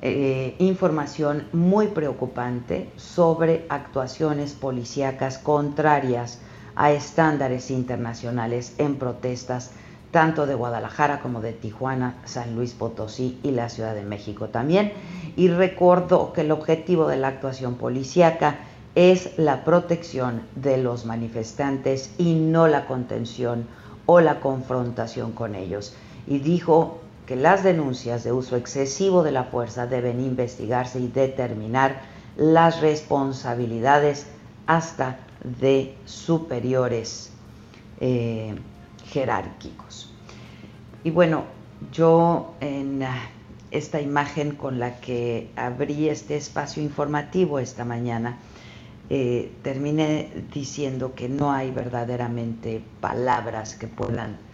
eh, información muy preocupante sobre actuaciones policíacas contrarias a estándares internacionales en protestas tanto de Guadalajara como de Tijuana, San Luis Potosí y la Ciudad de México también. Y recuerdo que el objetivo de la actuación policíaca es la protección de los manifestantes y no la contención o la confrontación con ellos. Y dijo que las denuncias de uso excesivo de la fuerza deben investigarse y determinar las responsabilidades hasta de superiores eh, jerárquicos. Y bueno, yo en ah, esta imagen con la que abrí este espacio informativo esta mañana, eh, terminé diciendo que no hay verdaderamente palabras que puedan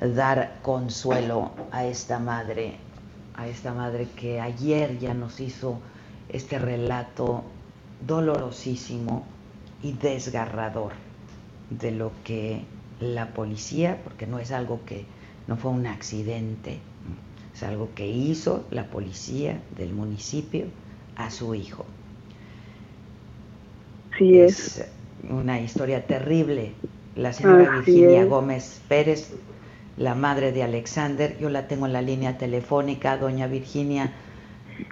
dar consuelo a esta madre, a esta madre que ayer ya nos hizo este relato dolorosísimo y desgarrador de lo que la policía, porque no es algo que no fue un accidente, es algo que hizo la policía del municipio a su hijo. Sí es. una historia terrible. La señora Virginia Gómez Pérez la madre de Alexander. Yo la tengo en la línea telefónica, doña Virginia.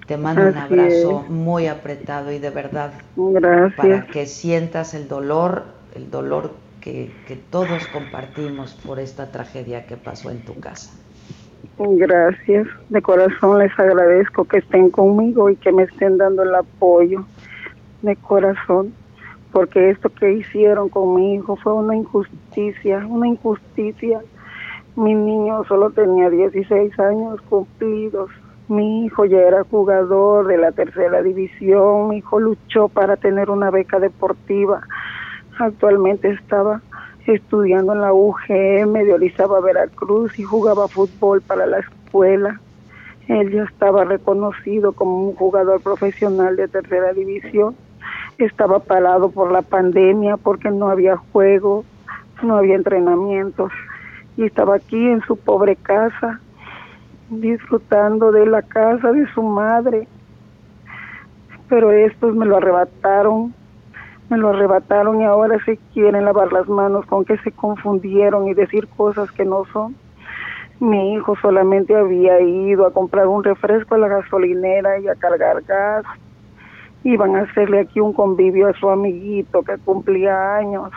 Te mando un abrazo muy apretado y de verdad para que sientas el dolor, el dolor que, que todos compartimos por esta tragedia que pasó en tu casa. Gracias, de corazón les agradezco que estén conmigo y que me estén dando el apoyo de corazón, porque esto que hicieron con mi hijo fue una injusticia, una injusticia mi niño solo tenía 16 años cumplidos. Mi hijo ya era jugador de la tercera división. Mi hijo luchó para tener una beca deportiva. Actualmente estaba estudiando en la UGM de Veracruz y jugaba fútbol para la escuela. Él ya estaba reconocido como un jugador profesional de tercera división. Estaba parado por la pandemia porque no había juego, no había entrenamientos y estaba aquí en su pobre casa, disfrutando de la casa de su madre. Pero estos me lo arrebataron, me lo arrebataron y ahora se quieren lavar las manos con que se confundieron y decir cosas que no son. Mi hijo solamente había ido a comprar un refresco a la gasolinera y a cargar gas. Iban a hacerle aquí un convivio a su amiguito que cumplía años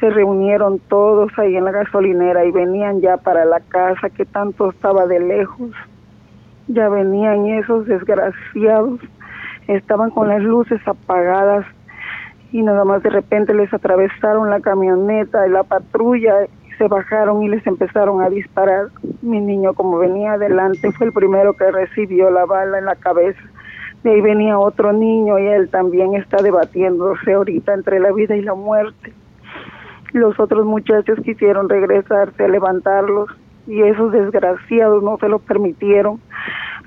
se reunieron todos ahí en la gasolinera y venían ya para la casa que tanto estaba de lejos. Ya venían esos desgraciados, estaban con las luces apagadas y nada más de repente les atravesaron la camioneta y la patrulla y se bajaron y les empezaron a disparar. Mi niño como venía adelante fue el primero que recibió la bala en la cabeza. De ahí venía otro niño y él también está debatiéndose ahorita entre la vida y la muerte los otros muchachos quisieron regresarse a levantarlos y esos desgraciados no se lo permitieron.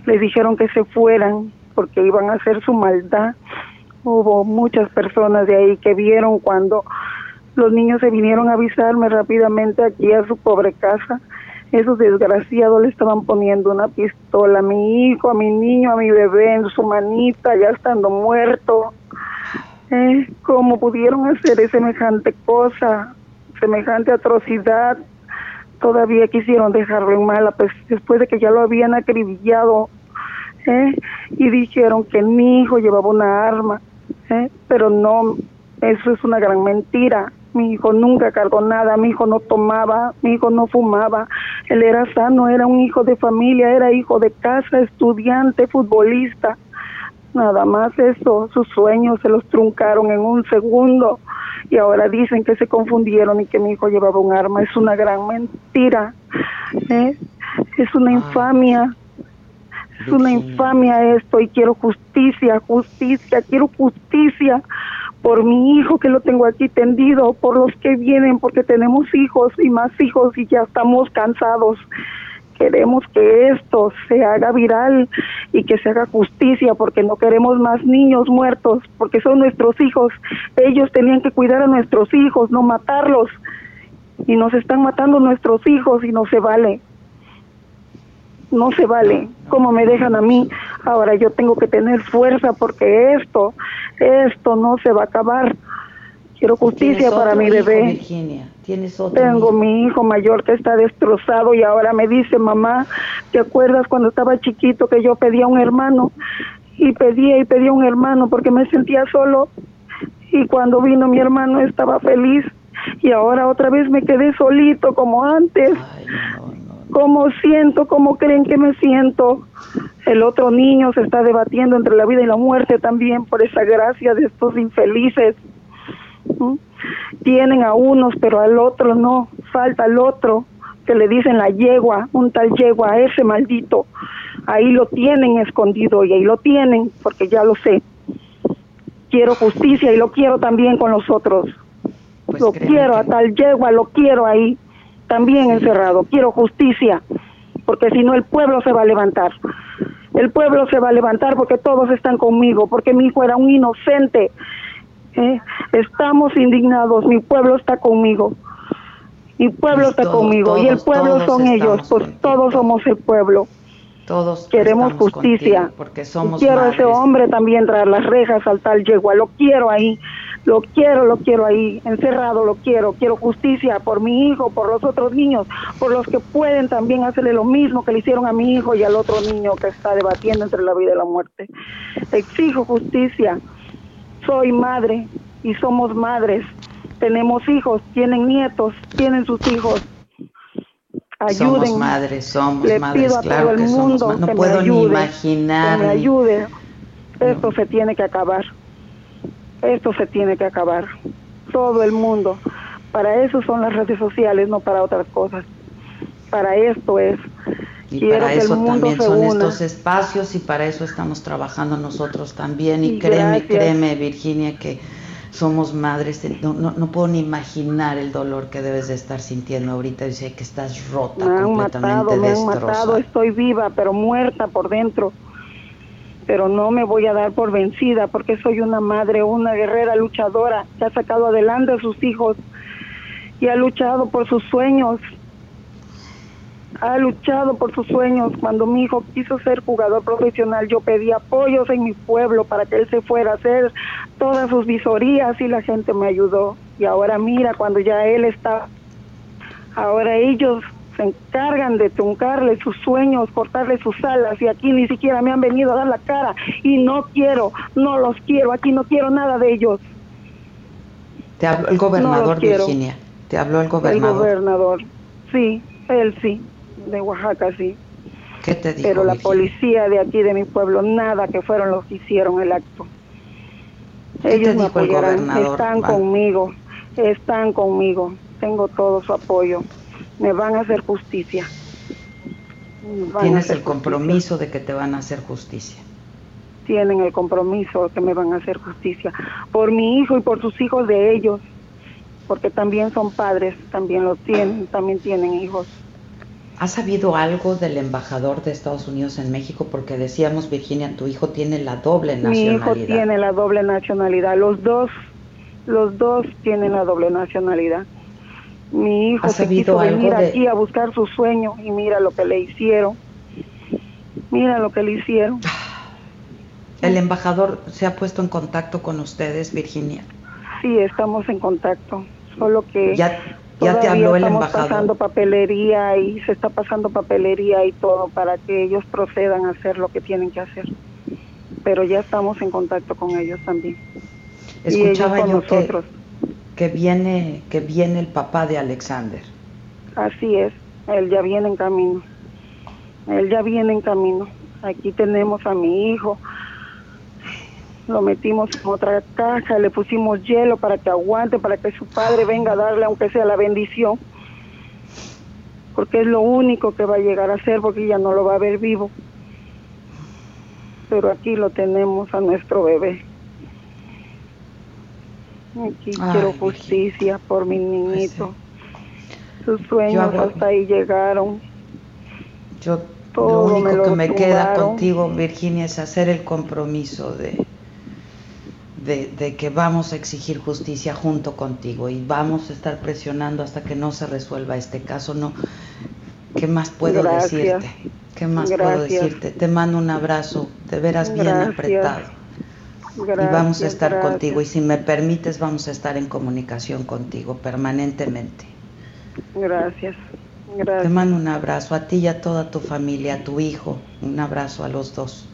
Les dijeron que se fueran porque iban a hacer su maldad. Hubo muchas personas de ahí que vieron cuando los niños se vinieron a avisarme rápidamente aquí a su pobre casa. Esos desgraciados le estaban poniendo una pistola a mi hijo, a mi niño, a mi bebé en su manita, ya estando muerto. Eh, ¿Cómo pudieron hacer semejante cosa? Semejante atrocidad, todavía quisieron dejarlo en mala, después de que ya lo habían acribillado, ¿eh? y dijeron que mi hijo llevaba una arma, ¿eh? pero no, eso es una gran mentira. Mi hijo nunca cargó nada, mi hijo no tomaba, mi hijo no fumaba, él era sano, era un hijo de familia, era hijo de casa, estudiante, futbolista. Nada más eso, sus sueños se los truncaron en un segundo y ahora dicen que se confundieron y que mi hijo llevaba un arma. Es una gran mentira. ¿eh? Es una infamia. Es una infamia esto y quiero justicia, justicia, quiero justicia por mi hijo que lo tengo aquí tendido, por los que vienen, porque tenemos hijos y más hijos y ya estamos cansados queremos que esto se haga viral y que se haga justicia porque no queremos más niños muertos, porque son nuestros hijos. Ellos tenían que cuidar a nuestros hijos, no matarlos. Y nos están matando nuestros hijos y no se vale. No se vale. Como me dejan a mí Ahora yo tengo que tener fuerza porque esto, esto no se va a acabar. Quiero justicia para mi bebé. Virginia? ¿Tienes otro Tengo mi hijo mayor que está destrozado y ahora me dice, mamá, ¿te acuerdas cuando estaba chiquito que yo pedía un hermano? Y pedía y pedía un hermano porque me sentía solo. Y cuando vino mi hermano estaba feliz. Y ahora otra vez me quedé solito como antes. Ay, ¿Cómo siento? ¿Cómo creen que me siento? El otro niño se está debatiendo entre la vida y la muerte también por esa gracia de estos infelices. Tienen a unos, pero al otro no. Falta el otro, que le dicen la yegua, un tal yegua, ese maldito. Ahí lo tienen escondido y ahí lo tienen, porque ya lo sé. Quiero justicia y lo quiero también con los otros. Pues lo quiero a tal yegua, lo quiero ahí, también encerrado. Quiero justicia, porque si no el pueblo se va a levantar. El pueblo se va a levantar porque todos están conmigo, porque mi hijo era un inocente ¿eh? Estamos indignados, mi pueblo está conmigo. Mi pueblo está conmigo y el pueblo son ellos, pues todos somos el pueblo. Todos queremos justicia. Porque somos quiero a ese hombre también traer las rejas al tal yegua, lo quiero ahí, lo quiero, lo quiero ahí, encerrado, lo quiero. Quiero justicia por mi hijo, por los otros niños, por los que pueden también hacerle lo mismo que le hicieron a mi hijo y al otro niño que está debatiendo entre la vida y la muerte. Exijo justicia soy madre y somos madres. Tenemos hijos, tienen nietos, tienen sus hijos. Ayuden. Somos madres, somos Le pido a todo el mundo No puedo ni imaginar. Que me ayude. Esto se tiene que acabar. Esto se tiene que acabar. Todo el mundo. Para eso son las redes sociales, no para otras cosas. Para esto es. Y para eso también son estos espacios y para eso estamos trabajando nosotros también. Y, créeme, créeme, Virginia, que somos madres, no, no, puedo ni imaginar el dolor que debes de estar sintiendo ahorita. Dice que estás rota, me han matado, Me han matado, estoy viva, pero muerta por dentro. Pero no me voy a dar por vencida porque soy una madre, una guerrera luchadora que ha sacado adelante a sus hijos y ha luchado por sus sueños ha luchado por sus sueños. Cuando mi hijo quiso ser jugador profesional, yo pedí apoyos en mi pueblo para que él se fuera a hacer todas sus visorías y la gente me ayudó. Y ahora mira, cuando ya él está, ahora ellos se encargan de truncarle sus sueños, cortarle sus alas y aquí ni siquiera me han venido a dar la cara y no quiero, no los quiero, aquí no quiero nada de ellos. Te habló el gobernador Virginia, te habló el gobernador. El gobernador, sí, él sí de Oaxaca, sí. ¿Qué te dijo, Pero la policía de aquí, de mi pueblo, nada, que fueron los que hicieron el acto. Ellos me apoyaron, están conmigo, están conmigo, tengo todo su apoyo, me van a hacer justicia. Tienes el compromiso de que te van a hacer justicia. Tienen el compromiso de que me van a hacer justicia por mi hijo y por sus hijos de ellos, porque también son padres, también lo tienen, también tienen hijos. ¿Has sabido algo del embajador de Estados Unidos en México? Porque decíamos, Virginia, tu hijo tiene la doble nacionalidad. Mi hijo tiene la doble nacionalidad. Los dos, los dos tienen la doble nacionalidad. Mi hijo se quiso venir aquí a buscar su sueño y mira lo que le hicieron. Mira lo que le hicieron. ¿El embajador se ha puesto en contacto con ustedes, Virginia? Sí, estamos en contacto. Solo que ya ya te habló el estamos pasando papelería y se está pasando papelería y todo para que ellos procedan a hacer lo que tienen que hacer. Pero ya estamos en contacto con ellos también. Escuchaba yo nosotros. Que, viene que viene el papá de Alexander. Así es, él ya viene en camino. Él ya viene en camino. Aquí tenemos a mi hijo, lo metimos en otra caja, le pusimos hielo para que aguante, para que su padre venga a darle aunque sea la bendición, porque es lo único que va a llegar a ser, porque ya no lo va a ver vivo. Pero aquí lo tenemos a nuestro bebé. Aquí quiero justicia por mi pues niñito. Sus sueños hasta ahí llegaron. Yo lo único que me queda contigo, Virginia, es hacer el compromiso de de, que vamos a exigir justicia junto contigo y vamos a estar presionando hasta que no se resuelva este caso. No, ¿Qué más puedo decirte? ¿Qué más puedo decirte? Te mando un abrazo, de veras bien apretado. y vamos a estar contigo. Y si me permites, vamos a estar en comunicación contigo permanentemente. Gracias. Gracias. Te mando un abrazo a ti y a toda tu familia, a tu hijo. Un abrazo a los dos.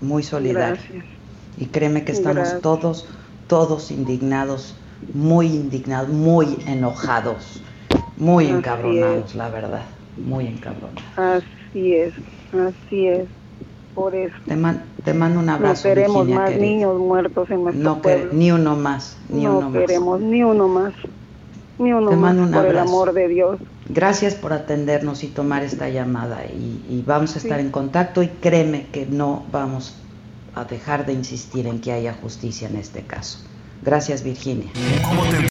Muy solidario. Y créeme que estamos todos, todos indignados, muy indignados, muy enojados, muy encabronados, la verdad. Muy encabronados. Así es, así es. Por eso. Te, te mando un abrazo. No queremos más niños muertos en nuestro no pueblo. Ni uno más, ni no uno queremos ni uno más. Ni uno más, por el amor de Dios. Gracias por atendernos y tomar esta llamada y, vamos a estar en contacto y créeme que no vamos a dejar de insistir en que haya justicia en este caso. Gracias Virginia.